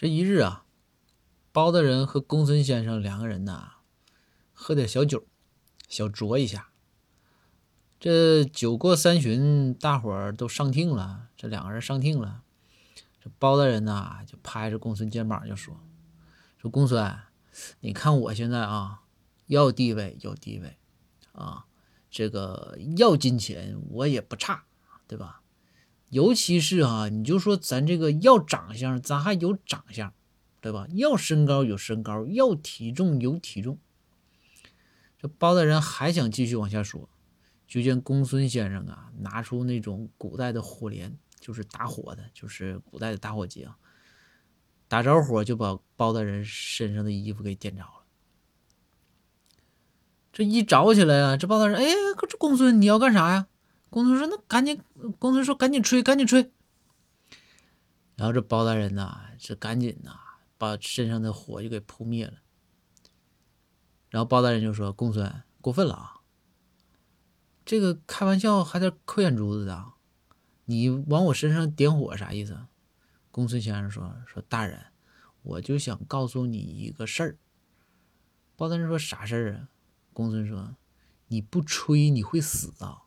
这一日啊，包大人和公孙先生两个人呐，喝点小酒，小酌一下。这酒过三巡，大伙儿都上听了。这两个人上听了，这包大人呐就拍着公孙肩膀就说：“说公孙，你看我现在啊，要地位有地位啊，这个要金钱我也不差，对吧？”尤其是啊，你就说咱这个要长相，咱还有长相，对吧？要身高有身高，要体重有体重。这包大人还想继续往下说，就见公孙先生啊，拿出那种古代的火镰，就是打火的，就是古代的打火机啊，打着火就把包大人身上的衣服给点着了。这一着起来啊，这包大人，哎，这公孙你要干啥呀？公孙说：“那赶紧。”公孙说：“赶紧吹，赶紧吹。”然后这包大人呐，是赶紧呐，把身上的火就给扑灭了。然后包大人就说：“公孙过分了啊！这个开玩笑还在扣眼珠子的，你往我身上点火啥意思？”公孙先生说：“说大人，我就想告诉你一个事儿。”包大人说：“啥事儿啊？”公孙说：“你不吹你会死啊！”